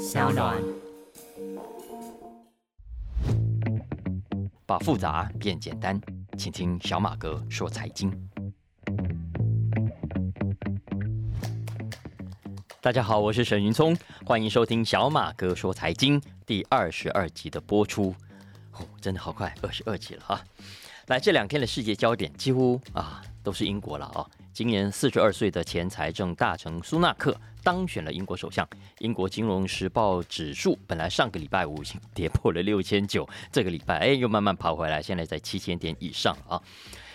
小暖。把复杂变简单，请听小马哥说财经。大家好，我是沈云聪，欢迎收听小马哥说财经第二十二集的播出。哦，真的好快，二十二集了哈。来，这两天的世界焦点几乎啊都是英国了啊。今年四十二岁的前财政大臣苏纳克当选了英国首相。英国金融时报指数本来上个礼拜五已经跌破了六千九，这个礼拜哎又慢慢跑回来，现在在七千点以上啊。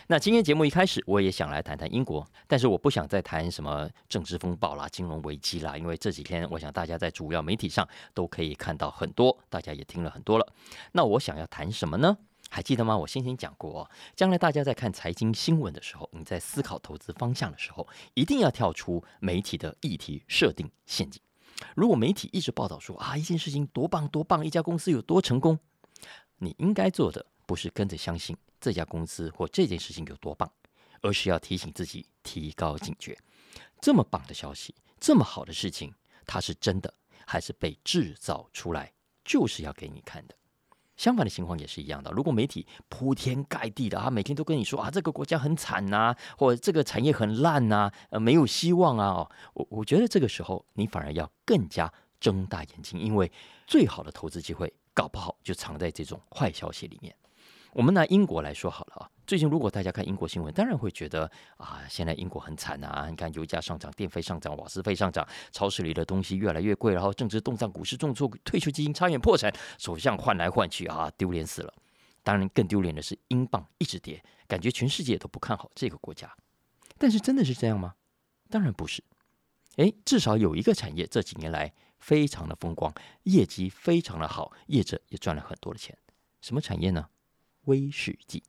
那今天节目一开始我也想来谈谈英国，但是我不想再谈什么政治风暴啦、金融危机啦，因为这几天我想大家在主要媒体上都可以看到很多，大家也听了很多了。那我想要谈什么呢？还记得吗？我先前讲过哦，将来大家在看财经新闻的时候，你在思考投资方向的时候，一定要跳出媒体的议题设定陷阱。如果媒体一直报道说啊一件事情多棒多棒，一家公司有多成功，你应该做的不是跟着相信这家公司或这件事情有多棒，而是要提醒自己提高警觉。这么棒的消息，这么好的事情，它是真的还是被制造出来，就是要给你看的。相反的情况也是一样的。如果媒体铺天盖地的啊，每天都跟你说啊，这个国家很惨呐，或者这个产业很烂呐，呃，没有希望啊，哦，我我觉得这个时候你反而要更加睁大眼睛，因为最好的投资机会搞不好就藏在这种坏消息里面。我们拿英国来说好了啊，最近如果大家看英国新闻，当然会觉得啊，现在英国很惨啊！你看油价上涨、电费上涨、瓦斯费上涨，超市里的东西越来越贵，然后政治动荡、股市重挫、退休基金差点破产，首相换来换去啊，丢脸死了！当然更丢脸的是英镑一直跌，感觉全世界都不看好这个国家。但是真的是这样吗？当然不是。诶，至少有一个产业这几年来非常的风光，业绩非常的好，业者也赚了很多的钱。什么产业呢？威士忌。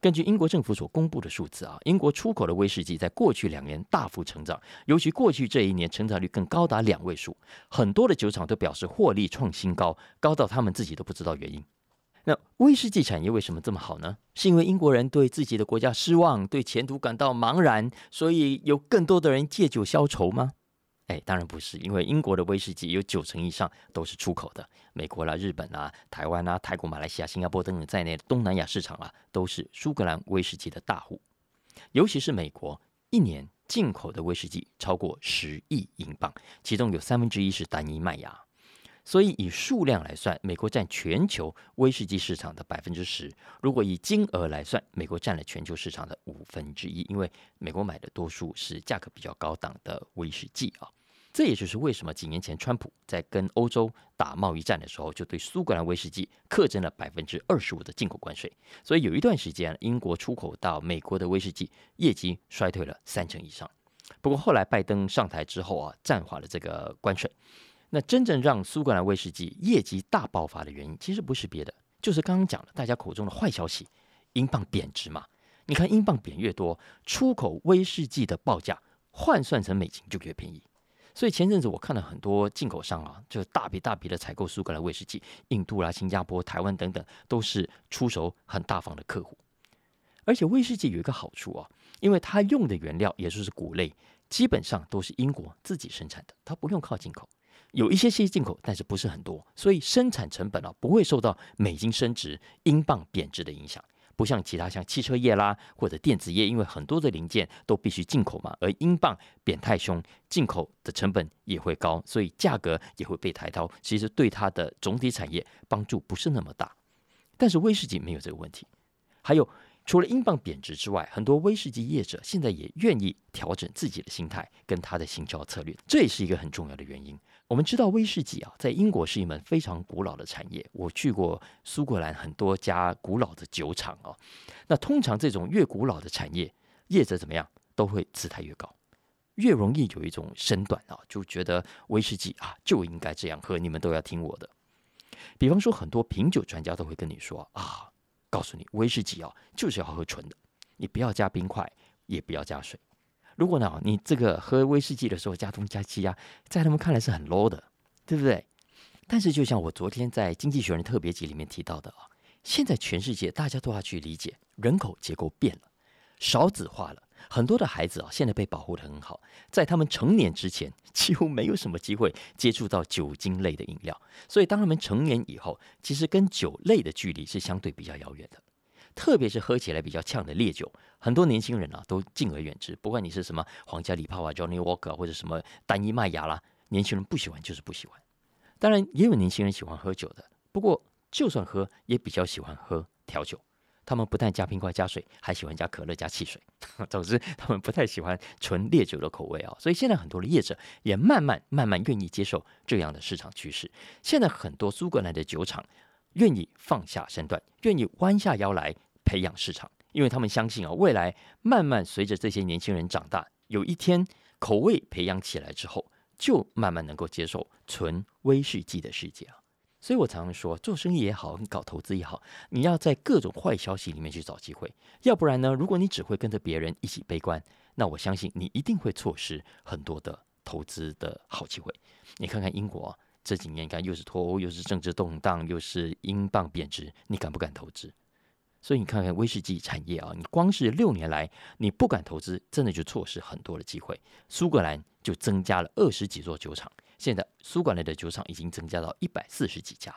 根据英国政府所公布的数字啊，英国出口的威士忌在过去两年大幅成长，尤其过去这一年成长率更高达两位数。很多的酒厂都表示获利创新高，高到他们自己都不知道原因。那威士忌产业为什么这么好呢？是因为英国人对自己的国家失望，对前途感到茫然，所以有更多的人借酒消愁吗？哎，当然不是，因为英国的威士忌有九成以上都是出口的，美国啦、日本啦、台湾啦、泰国、马来西亚、新加坡等等在内的东南亚市场啊，都是苏格兰威士忌的大户。尤其是美国，一年进口的威士忌超过十亿英镑，其中有三分之一是单一麦芽。所以以数量来算，美国占全球威士忌市场的百分之十；如果以金额来算，美国占了全球市场的五分之一。因为美国买的多数是价格比较高档的威士忌啊，这也就是为什么几年前川普在跟欧洲打贸易战的时候，就对苏格兰威士忌课征了百分之二十五的进口关税。所以有一段时间，英国出口到美国的威士忌业绩衰退了三成以上。不过后来拜登上台之后啊，暂缓了这个关税。那真正让苏格兰威士忌业绩大爆发的原因，其实不是别的，就是刚刚讲的大家口中的坏消息——英镑贬值嘛。你看，英镑贬越多，出口威士忌的报价换算成美金就越便宜。所以前阵子我看了很多进口商啊，就大笔大笔的采购苏格兰威士忌，印度啦、新加坡、台湾等等，都是出手很大方的客户。而且威士忌有一个好处啊，因为它用的原料也就是谷类，基本上都是英国自己生产的，它不用靠进口。有一些些进口，但是不是很多，所以生产成本啊不会受到美金升值、英镑贬值的影响，不像其他像汽车业啦或者电子业，因为很多的零件都必须进口嘛，而英镑贬太凶，进口的成本也会高，所以价格也会被抬高，其实对它的总体产业帮助不是那么大。但是威士忌没有这个问题，还有。除了英镑贬值之外，很多威士忌业者现在也愿意调整自己的心态跟他的行销策略，这也是一个很重要的原因。我们知道威士忌啊，在英国是一门非常古老的产业。我去过苏格兰很多家古老的酒厂啊，那通常这种越古老的产业，业者怎么样都会姿态越高，越容易有一种身段啊，就觉得威士忌啊就应该这样喝，你们都要听我的。比方说，很多品酒专家都会跟你说啊。告诉你，威士忌啊，就是要喝纯的，你不要加冰块，也不要加水。如果呢，你这个喝威士忌的时候加东加西啊，在他们看来是很 low 的，对不对？但是，就像我昨天在《经济学人》特别集里面提到的啊，现在全世界大家都要去理解，人口结构变了，少子化了，很多的孩子啊，现在被保护的很好，在他们成年之前，几乎没有什么机会接触到酒精类的饮料。所以，当他们成年以后，其实跟酒类的距离是相对比较遥远的。特别是喝起来比较呛的烈酒，很多年轻人啊都敬而远之。不管你是什么皇家礼炮啊、Johnny Walker 或者什么单一麦芽啦，年轻人不喜欢就是不喜欢。当然，也有年轻人喜欢喝酒的，不过就算喝，也比较喜欢喝调酒。他们不但加冰块、加水，还喜欢加可乐、加汽水。总之，他们不太喜欢纯烈酒的口味啊。所以现在很多的业者也慢慢、慢慢愿意接受这样的市场趋势。现在很多苏格兰的酒厂愿意放下身段，愿意弯下腰来培养市场，因为他们相信啊，未来慢慢随着这些年轻人长大，有一天口味培养起来之后，就慢慢能够接受纯威士忌的世界啊。所以我常常说，做生意也好，你搞投资也好，你要在各种坏消息里面去找机会。要不然呢，如果你只会跟着别人一起悲观，那我相信你一定会错失很多的投资的好机会。你看看英国这几年，你看又是脱欧，又是政治动荡，又是英镑贬值，你敢不敢投资？所以你看看威士忌产业啊，你光是六年来你不敢投资，真的就错失很多的机会。苏格兰就增加了二十几座酒厂。现在苏格兰的酒厂已经增加到一百四十几家。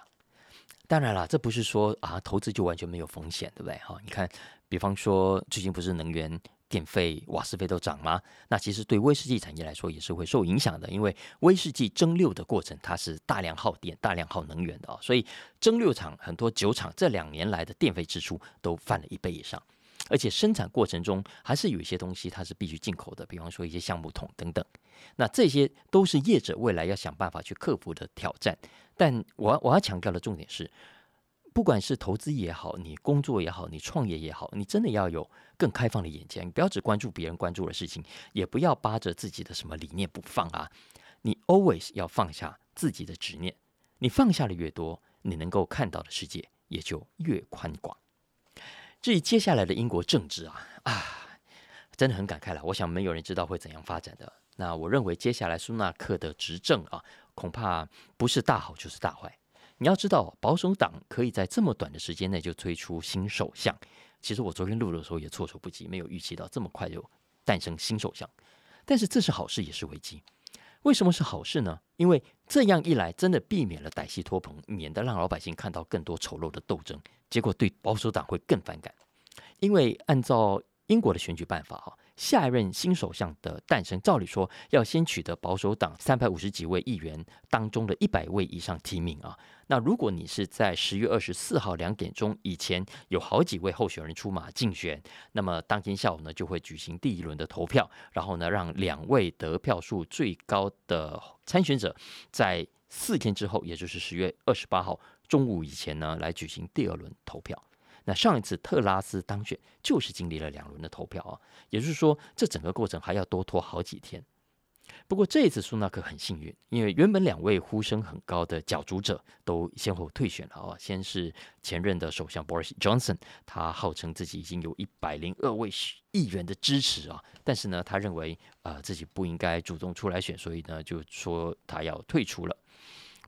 当然了，这不是说啊投资就完全没有风险，对不对？哈，你看，比方说最近不是能源电费、瓦斯费都涨吗？那其实对威士忌产业来说也是会受影响的，因为威士忌蒸馏的过程它是大量耗电、大量耗能源的啊，所以蒸馏厂很多酒厂这两年来的电费支出都翻了一倍以上。而且生产过程中还是有一些东西它是必须进口的，比方说一些橡木桶等等。那这些都是业者未来要想办法去克服的挑战。但我我要强调的重点是，不管是投资也好，你工作也好，你创业也好，你真的要有更开放的眼界，你不要只关注别人关注的事情，也不要扒着自己的什么理念不放啊。你 always 要放下自己的执念，你放下的越多，你能够看到的世界也就越宽广。至于接下来的英国政治啊啊，真的很感慨了。我想没有人知道会怎样发展的。那我认为接下来苏纳克的执政啊，恐怕不是大好就是大坏。你要知道，保守党可以在这么短的时间内就推出新首相。其实我昨天录的时候也措手不及，没有预期到这么快就诞生新首相。但是这是好事也是危机。为什么是好事呢？因为这样一来，真的避免了歹戏托棚，免得让老百姓看到更多丑陋的斗争。结果对保守党会更反感，因为按照英国的选举办法哈，下一任新首相的诞生，照理说要先取得保守党三百五十几位议员当中的一百位以上提名啊。那如果你是在十月二十四号两点钟以前有好几位候选人出马竞选，那么当天下午呢就会举行第一轮的投票，然后呢让两位得票数最高的参选者在四天之后，也就是十月二十八号。中午以前呢，来举行第二轮投票。那上一次特拉斯当选，就是经历了两轮的投票啊，也就是说，这整个过程还要多拖好几天。不过这一次苏纳克很幸运，因为原本两位呼声很高的角逐者都先后退选了啊。先是前任的首相 Boris Johnson，他号称自己已经有一百零二位议员的支持啊，但是呢，他认为啊自己不应该主动出来选，所以呢，就说他要退出了。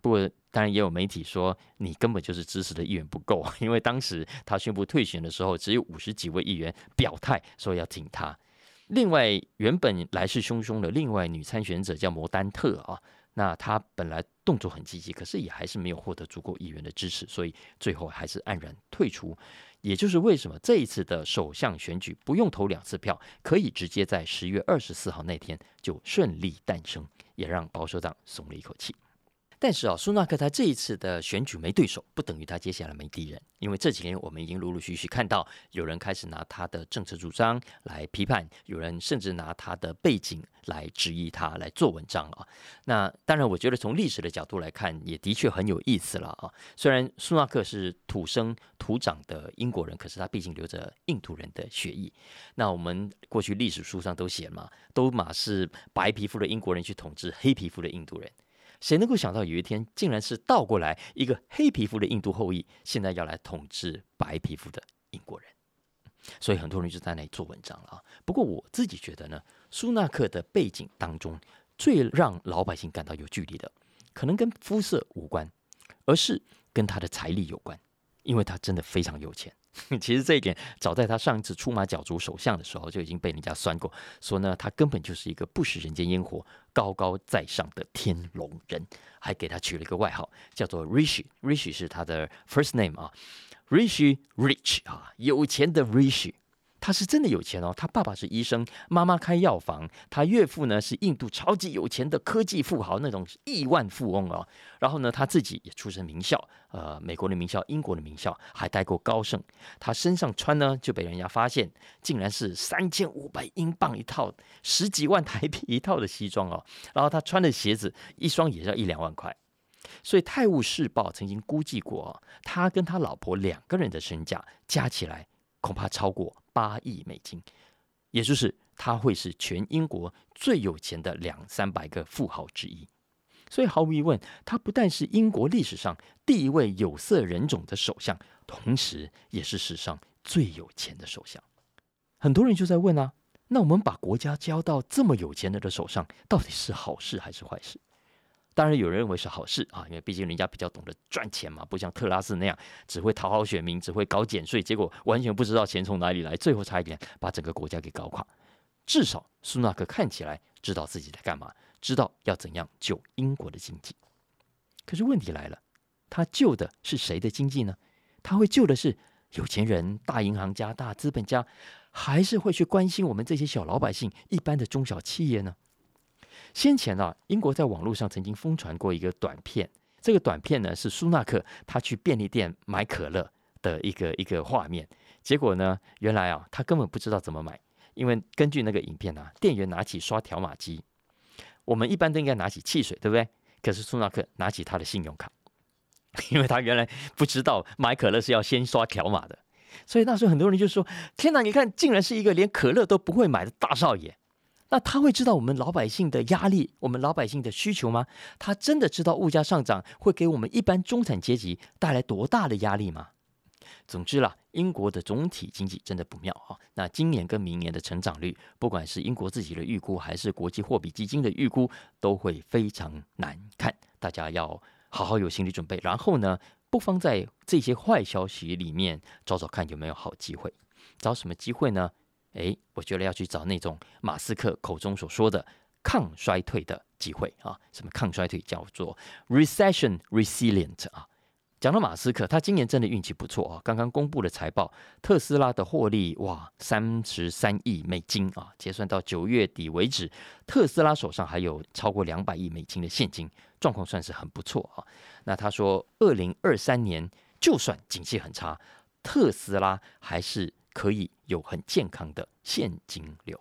不过，当然也有媒体说你根本就是支持的议员不够，因为当时他宣布退选的时候，只有五十几位议员表态说要挺他。另外，原本来势汹汹的另外女参选者叫摩丹特啊，那她本来动作很积极，可是也还是没有获得足够议员的支持，所以最后还是黯然退出。也就是为什么这一次的首相选举不用投两次票，可以直接在十月二十四号那天就顺利诞生，也让保守党松了一口气。但是啊，苏纳克他这一次的选举没对手，不等于他接下来没敌人。因为这几年我们已经陆陆续续看到，有人开始拿他的政策主张来批判，有人甚至拿他的背景来质疑他，来做文章啊。那当然，我觉得从历史的角度来看，也的确很有意思了啊。虽然苏纳克是土生土长的英国人，可是他毕竟流着印度人的血液。那我们过去历史书上都写嘛，都马是白皮肤的英国人去统治黑皮肤的印度人。谁能够想到有一天竟然是倒过来，一个黑皮肤的印度后裔现在要来统治白皮肤的英国人？所以很多人就在那里做文章了啊。不过我自己觉得呢，苏纳克的背景当中最让老百姓感到有距离的，可能跟肤色无关，而是跟他的财力有关，因为他真的非常有钱，其实这一点早在他上一次出马角逐首相的时候就已经被人家酸过，说呢他根本就是一个不食人间烟火、高高在上的天龙人，还给他取了一个外号叫做 Rishi。Rishi 是他的 first name 啊，Rishi Rich 啊，有钱的 Rishi。他是真的有钱哦，他爸爸是医生，妈妈开药房，他岳父呢是印度超级有钱的科技富豪，那种亿万富翁哦。然后呢，他自己也出身名校，呃，美国的名校，英国的名校，还待过高盛。他身上穿呢就被人家发现，竟然是三千五百英镑一套，十几万台币一套的西装哦。然后他穿的鞋子一双也要一两万块。所以《泰晤士报》曾经估计过，他跟他老婆两个人的身价加起来恐怕超过。八亿美金，也就是他会是全英国最有钱的两三百个富豪之一。所以毫无疑问，他不但是英国历史上第一位有色人种的首相，同时也是史上最有钱的首相。很多人就在问啊，那我们把国家交到这么有钱人的手上，到底是好事还是坏事？当然，有人认为是好事啊，因为毕竟人家比较懂得赚钱嘛，不像特拉斯那样只会讨好选民，只会搞减税，结果完全不知道钱从哪里来，最后差一点把整个国家给搞垮。至少苏纳克看起来知道自己在干嘛，知道要怎样救英国的经济。可是问题来了，他救的是谁的经济呢？他会救的是有钱人、大银行家、大资本家，还是会去关心我们这些小老百姓、一般的中小企业呢？先前呢，英国在网络上曾经疯传过一个短片，这个短片呢是苏纳克他去便利店买可乐的一个一个画面。结果呢，原来啊，他根本不知道怎么买，因为根据那个影片啊，店员拿起刷条码机，我们一般都应该拿起汽水，对不对？可是苏纳克拿起他的信用卡，因为他原来不知道买可乐是要先刷条码的，所以那时候很多人就说：“天哪，你看，竟然是一个连可乐都不会买的大少爷。”那他会知道我们老百姓的压力，我们老百姓的需求吗？他真的知道物价上涨会给我们一般中产阶级带来多大的压力吗？总之啦，英国的总体经济真的不妙啊。那今年跟明年的成长率，不管是英国自己的预估，还是国际货币基金的预估，都会非常难看。大家要好好有心理准备。然后呢，不妨在这些坏消息里面找找看有没有好机会。找什么机会呢？哎，我觉得要去找那种马斯克口中所说的抗衰退的机会啊！什么抗衰退叫做 recession resilient 啊？讲到马斯克，他今年真的运气不错啊！刚刚公布的财报，特斯拉的获利哇，三十三亿美金啊！结算到九月底为止，特斯拉手上还有超过两百亿美金的现金，状况算是很不错啊！那他说，二零二三年就算景气很差，特斯拉还是。可以有很健康的现金流。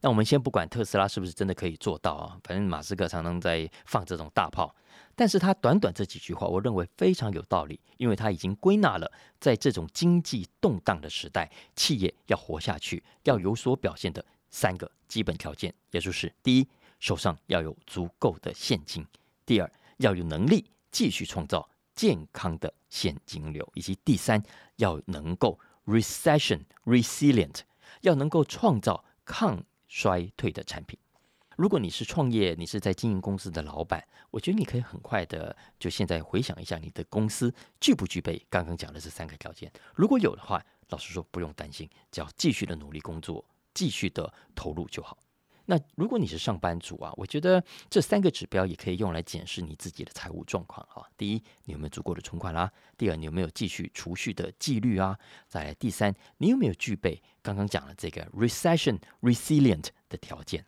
那我们先不管特斯拉是不是真的可以做到啊，反正马斯克常常在放这种大炮。但是他短短这几句话，我认为非常有道理，因为他已经归纳了在这种经济动荡的时代，企业要活下去要有所表现的三个基本条件，也就是第一，手上要有足够的现金；第二，要有能力继续创造健康的现金流；以及第三，要能够。Recession resilient 要能够创造抗衰退的产品。如果你是创业，你是在经营公司的老板，我觉得你可以很快的就现在回想一下，你的公司具不具备刚刚讲的这三个条件？如果有的话，老实说不用担心，只要继续的努力工作，继续的投入就好。那如果你是上班族啊，我觉得这三个指标也可以用来检视你自己的财务状况啊。第一，你有没有足够的存款啦？第二，你有没有继续储蓄的纪律啊？再来，第三，你有没有具备刚刚讲的这个 recession resilient 的条件？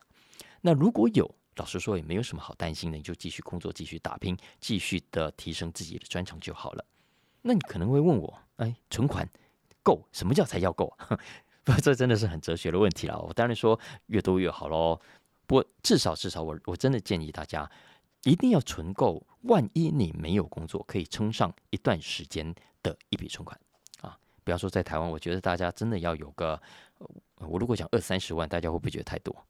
那如果有，老实说也没有什么好担心的，你就继续工作，继续打拼，继续的提升自己的专长就好了。那你可能会问我，哎，存款够？什么叫才叫够？不，这真的是很哲学的问题了。我当然说越多越好喽。不过至少至少，我我真的建议大家一定要存够，万一你没有工作，可以撑上一段时间的一笔存款啊。不要说在台湾，我觉得大家真的要有个，我如果讲二三十万，大家会不会觉得太多？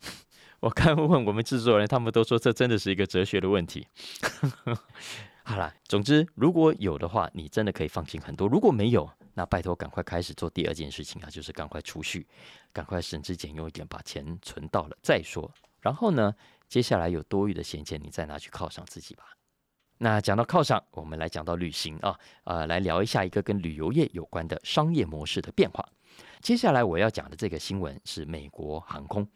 我看问我们制作人，他们都说这真的是一个哲学的问题。好了，总之如果有的话，你真的可以放心很多；如果没有，那拜托，赶快开始做第二件事情啊，就是赶快储蓄，赶快省吃俭用一点，把钱存到了再说。然后呢，接下来有多余的闲钱，你再拿去犒赏自己吧。那讲到犒赏，我们来讲到旅行啊，呃，来聊一下一个跟旅游业有关的商业模式的变化。接下来我要讲的这个新闻是美国航空。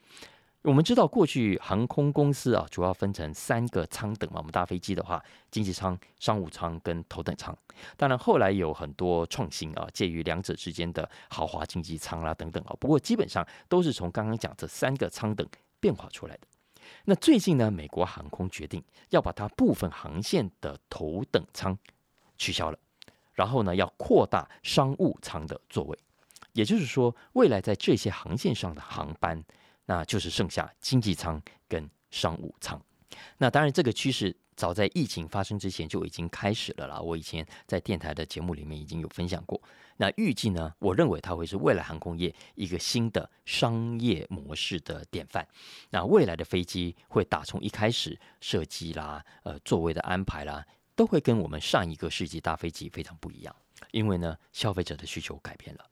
我们知道，过去航空公司啊，主要分成三个舱等嘛。我们搭飞机的话，经济舱、商务舱跟头等舱。当然，后来有很多创新啊，介于两者之间的豪华经济舱啦等等啊。不过，基本上都是从刚刚讲这三个舱等变化出来的。那最近呢，美国航空决定要把它部分航线的头等舱取消了，然后呢，要扩大商务舱的座位。也就是说，未来在这些航线上的航班。那就是剩下经济舱跟商务舱。那当然，这个趋势早在疫情发生之前就已经开始了啦。我以前在电台的节目里面已经有分享过。那预计呢，我认为它会是未来航空业一个新的商业模式的典范。那未来的飞机会打从一开始设计啦、呃座位的安排啦，都会跟我们上一个世纪大飞机非常不一样。因为呢，消费者的需求改变了。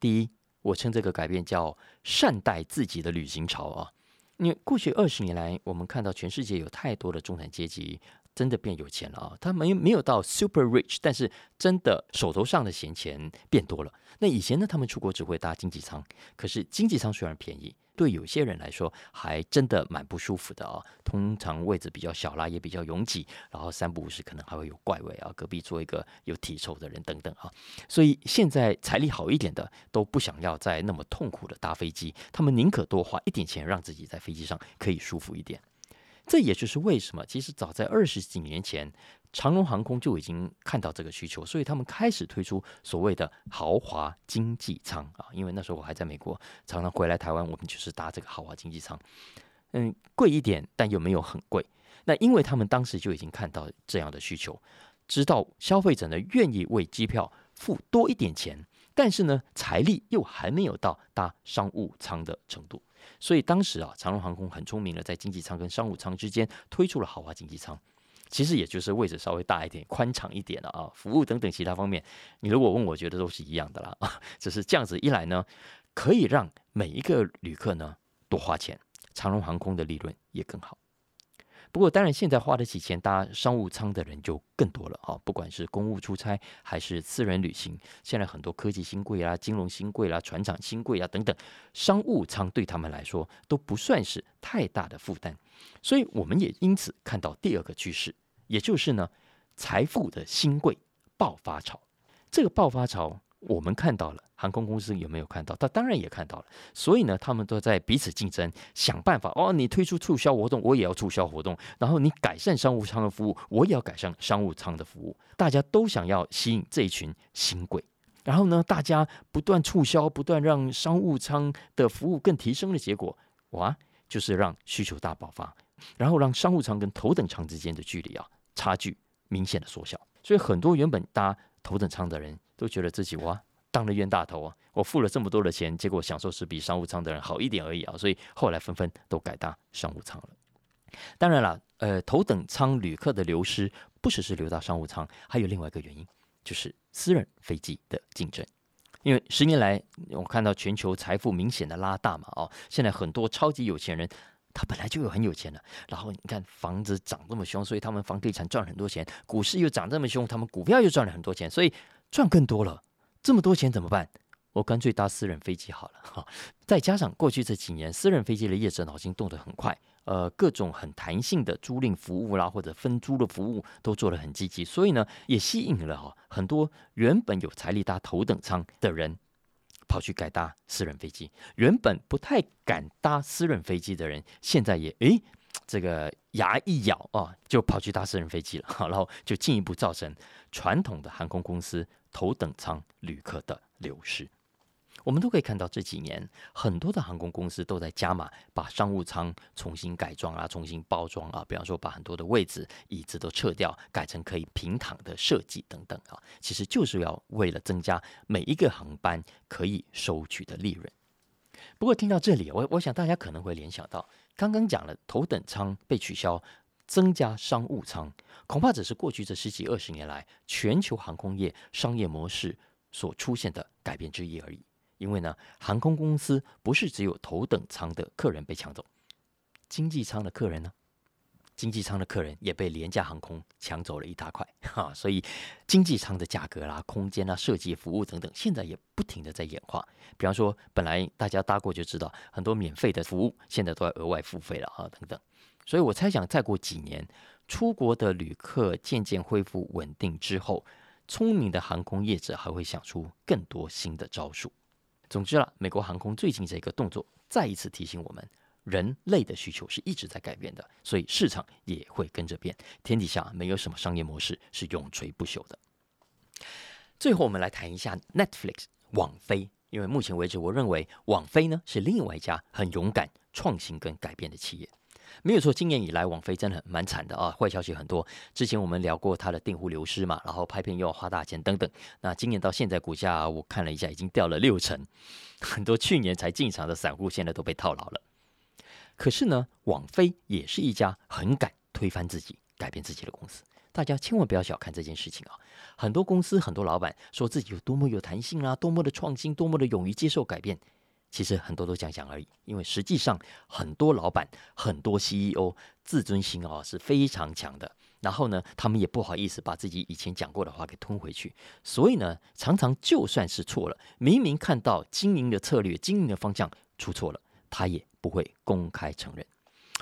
第一。我称这个改变叫善待自己的旅行潮啊！因为过去二十年来，我们看到全世界有太多的中产阶级真的变有钱了啊！他没没有到 super rich，但是真的手头上的闲钱变多了。那以前呢，他们出国只会搭经济舱，可是经济舱虽然便宜。对有些人来说，还真的蛮不舒服的啊。通常位置比较小啦，也比较拥挤，然后三不五时可能还会有怪味啊。隔壁坐一个有体臭的人等等啊。所以现在财力好一点的都不想要再那么痛苦的搭飞机，他们宁可多花一点钱，让自己在飞机上可以舒服一点。这也就是为什么，其实早在二十几年前。长龙航空就已经看到这个需求，所以他们开始推出所谓的豪华经济舱啊。因为那时候我还在美国，常常回来台湾，我们就是搭这个豪华经济舱。嗯，贵一点，但又没有很贵。那因为他们当时就已经看到这样的需求，知道消费者呢愿意为机票付多一点钱，但是呢财力又还没有到搭商务舱的程度，所以当时啊长龙航空很聪明的在经济舱跟商务舱之间推出了豪华经济舱。其实也就是位置稍微大一点、宽敞一点了啊，服务等等其他方面，你如果问我觉得都是一样的啦啊，只是这样子一来呢，可以让每一个旅客呢多花钱，长荣航空的利润也更好。不过当然，现在花得起钱搭商务舱的人就更多了啊，不管是公务出差还是私人旅行，现在很多科技新贵啦、金融新贵啦、船厂新贵啊等等，商务舱对他们来说都不算是太大的负担。所以我们也因此看到第二个趋势，也就是呢，财富的新贵爆发潮。这个爆发潮我们看到了，航空公司有没有看到？他当然也看到了。所以呢，他们都在彼此竞争，想办法。哦，你推出促销活动，我也要促销活动；然后你改善商务舱的服务，我也要改善商务舱的服务。大家都想要吸引这一群新贵。然后呢，大家不断促销，不断让商务舱的服务更提升的结果，哇！就是让需求大爆发，然后让商务舱跟头等舱之间的距离啊差距明显的缩小，所以很多原本搭头等舱的人都觉得自己哇当了冤大头啊，我付了这么多的钱，结果享受是比商务舱的人好一点而已啊，所以后来纷纷都改搭商务舱了。当然了，呃，头等舱旅客的流失不只是流到商务舱，还有另外一个原因，就是私人飞机的竞争。因为十年来，我看到全球财富明显的拉大嘛，哦，现在很多超级有钱人，他本来就有很有钱的，然后你看房子涨这么凶，所以他们房地产赚很多钱，股市又涨这么凶，他们股票又赚了很多钱，所以赚更多了，这么多钱怎么办？我干脆搭私人飞机好了，哈，再加上过去这几年私人飞机的业者脑筋动得很快。呃，各种很弹性的租赁服务啦，或者分租的服务都做得很积极，所以呢，也吸引了哈很多原本有财力搭头等舱的人跑去改搭私人飞机。原本不太敢搭私人飞机的人，现在也诶，这个牙一咬啊，就跑去搭私人飞机了，然后就进一步造成传统的航空公司头等舱旅客的流失。我们都可以看到，这几年很多的航空公司都在加码，把商务舱重新改装啊，重新包装啊，比方说把很多的位置、椅子都撤掉，改成可以平躺的设计等等啊，其实就是要为了增加每一个航班可以收取的利润。不过听到这里，我我想大家可能会联想到，刚刚讲了头等舱被取消，增加商务舱，恐怕只是过去这十几二十年来全球航空业商业模式所出现的改变之一而已。因为呢，航空公司不是只有头等舱的客人被抢走，经济舱的客人呢，经济舱的客人也被廉价航空抢走了一大块哈，所以经济舱的价格啦、空间啦、设计、服务等等，现在也不停的在演化。比方说，本来大家搭过就知道，很多免费的服务现在都要额外付费了啊，等等。所以我猜想，再过几年，出国的旅客渐渐恢复稳定之后，聪明的航空业者还会想出更多新的招数。总之了，美国航空最近这个动作，再一次提醒我们。人类的需求是一直在改变的，所以市场也会跟着变。天底下没有什么商业模式是永垂不朽的。最后，我们来谈一下 Netflix 网飞，因为目前为止，我认为网飞呢是另外一家很勇敢、创新跟改变的企业。没有错，今年以来网飞真的很蛮惨的啊，坏消息很多。之前我们聊过它的订户流失嘛，然后拍片又要花大钱等等。那今年到现在，股价我看了一下，已经掉了六成，很多去年才进场的散户现在都被套牢了。可是呢，网飞也是一家很敢推翻自己、改变自己的公司。大家千万不要小看这件事情啊！很多公司、很多老板说自己有多么有弹性啊，多么的创新，多么的勇于接受改变，其实很多都讲讲而已。因为实际上，很多老板、很多 CEO 自尊心啊是非常强的。然后呢，他们也不好意思把自己以前讲过的话给吞回去。所以呢，常常就算是错了，明明看到经营的策略、经营的方向出错了，他也。不会公开承认。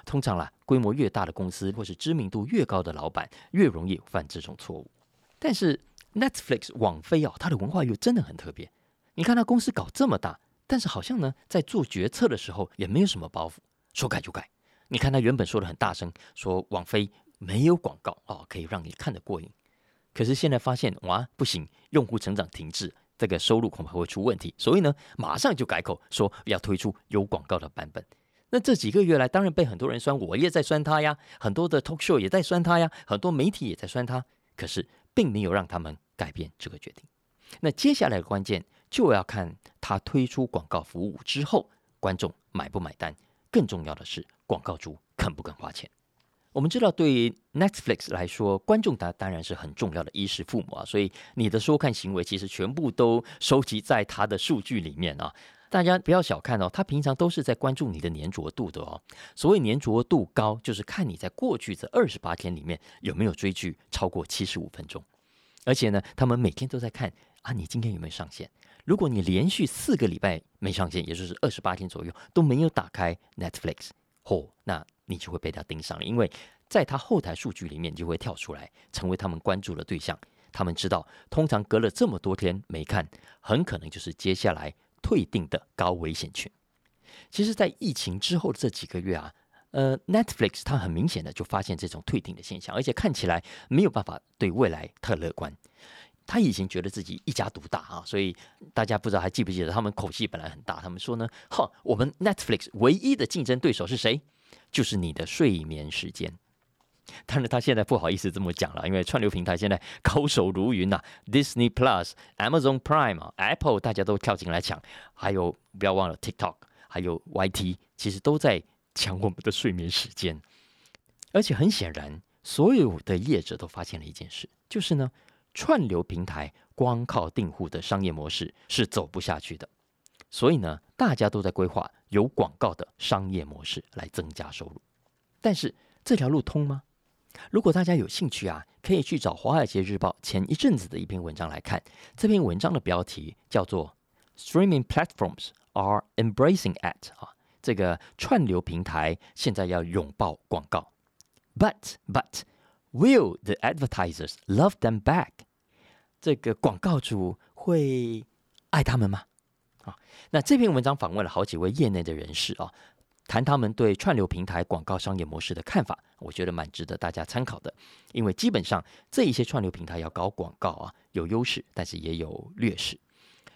通常啦，规模越大的公司或是知名度越高的老板，越容易犯这种错误。但是 Netflix 网飞哦，它的文化又真的很特别。你看它公司搞这么大，但是好像呢，在做决策的时候也没有什么包袱，说改就改。你看他原本说的很大声，说网飞没有广告哦，可以让你看得过瘾。可是现在发现哇，不行，用户成长停滞。这个收入恐怕会出问题，所以呢，马上就改口说要推出有广告的版本。那这几个月来，当然被很多人酸，我也在酸他呀，很多的 talk show 也在酸他呀，很多媒体也在酸他，可是并没有让他们改变这个决定。那接下来的关键就要看他推出广告服务之后，观众买不买单，更重要的是广告主肯不肯花钱。我们知道，对 Netflix 来说，观众他当然是很重要的衣食父母啊，所以你的收看行为其实全部都收集在他的数据里面啊。大家不要小看哦，他平常都是在关注你的粘着度的哦。所谓粘着度高，就是看你在过去这二十八天里面有没有追剧超过七十五分钟，而且呢，他们每天都在看啊，你今天有没有上线？如果你连续四个礼拜没上线，也就是二十八天左右都没有打开 Netflix，嚯，那。你就会被他盯上了，因为在他后台数据里面就会跳出来，成为他们关注的对象。他们知道，通常隔了这么多天没看，很可能就是接下来退订的高危险群。其实，在疫情之后的这几个月啊，呃，Netflix 它很明显的就发现这种退订的现象，而且看起来没有办法对未来特乐观。他以前觉得自己一家独大啊，所以大家不知道还记不记得，他们口气本来很大，他们说呢，哈，我们 Netflix 唯一的竞争对手是谁？就是你的睡眠时间，但是他现在不好意思这么讲了，因为串流平台现在高手如云呐，Disney Plus、Amazon Prime、Apple 大家都跳进来抢，还有不要忘了 TikTok，还有 YT，其实都在抢我们的睡眠时间。而且很显然，所有的业者都发现了一件事，就是呢，串流平台光靠订户的商业模式是走不下去的。所以呢，大家都在规划有广告的商业模式来增加收入。但是这条路通吗？如果大家有兴趣啊，可以去找《华尔街日报》前一阵子的一篇文章来看。这篇文章的标题叫做 “Streaming Platforms Are Embracing Ad” 啊，这个串流平台现在要拥抱广告。But but will the advertisers love them back？这个广告主会爱他们吗？啊那这篇文章访问了好几位业内的人士啊，谈他们对串流平台广告商业模式的看法，我觉得蛮值得大家参考的。因为基本上这一些串流平台要搞广告啊，有优势，但是也有劣势。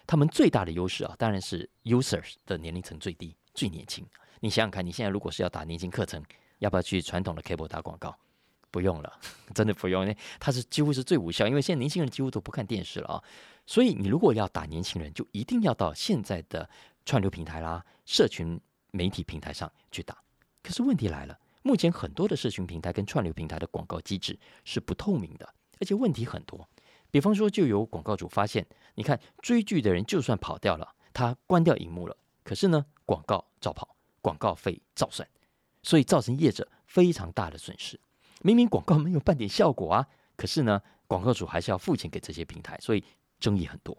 他们最大的优势啊，当然是 users 的年龄层最低、最年轻。你想想看，你现在如果是要打年轻课程，要不要去传统的 cable 打广告？不用了，真的不用。因为它是几乎是最无效，因为现在年轻人几乎都不看电视了啊。所以，你如果要打年轻人，就一定要到现在的串流平台啦、社群媒体平台上去打。可是问题来了，目前很多的社群平台跟串流平台的广告机制是不透明的，而且问题很多。比方说，就有广告主发现，你看追剧的人就算跑掉了，他关掉荧幕了，可是呢，广告照跑，广告费照算，所以造成业者非常大的损失。明明广告没有半点效果啊，可是呢，广告主还是要付钱给这些平台，所以争议很多。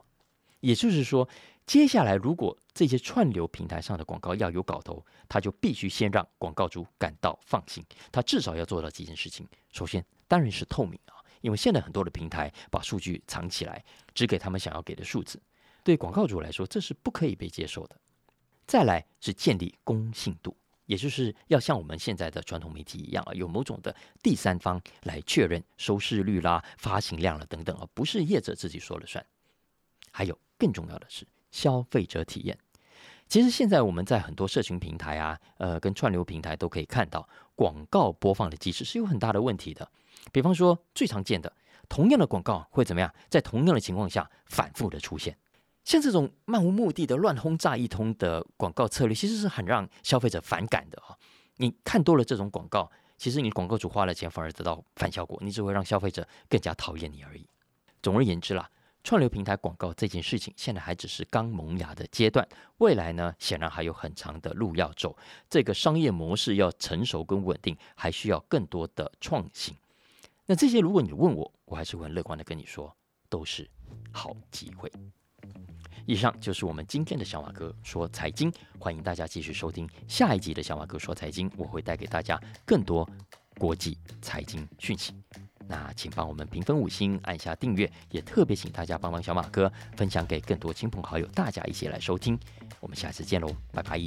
也就是说，接下来如果这些串流平台上的广告要有搞头，他就必须先让广告主感到放心。他至少要做到几件事情：首先，当然是透明啊，因为现在很多的平台把数据藏起来，只给他们想要给的数字，对广告主来说这是不可以被接受的。再来是建立公信度，也就是要像我们现在的传统媒体一样啊，有某种的第三方来确认收视率啦、发行量了等等啊，不是业者自己说了算。还有。更重要的是消费者体验。其实现在我们在很多社群平台啊，呃，跟串流平台都可以看到，广告播放的机制是有很大的问题的。比方说，最常见的，同样的广告会怎么样，在同样的情况下反复的出现。像这种漫无目的的乱轰炸一通的广告策略，其实是很让消费者反感的哈。你看多了这种广告，其实你广告主花了钱，反而得到反效果，你只会让消费者更加讨厌你而已。总而言之啦。串流平台广告这件事情，现在还只是刚萌芽的阶段，未来呢，显然还有很长的路要走。这个商业模式要成熟跟稳定，还需要更多的创新。那这些，如果你问我，我还是会很乐观的跟你说，都是好机会。以上就是我们今天的小马哥说财经，欢迎大家继续收听下一集的小马哥说财经，我会带给大家更多国际财经讯息。那请帮我们评分五星，按下订阅，也特别请大家帮帮小马哥，分享给更多亲朋好友，大家一起来收听。我们下次见喽，拜拜。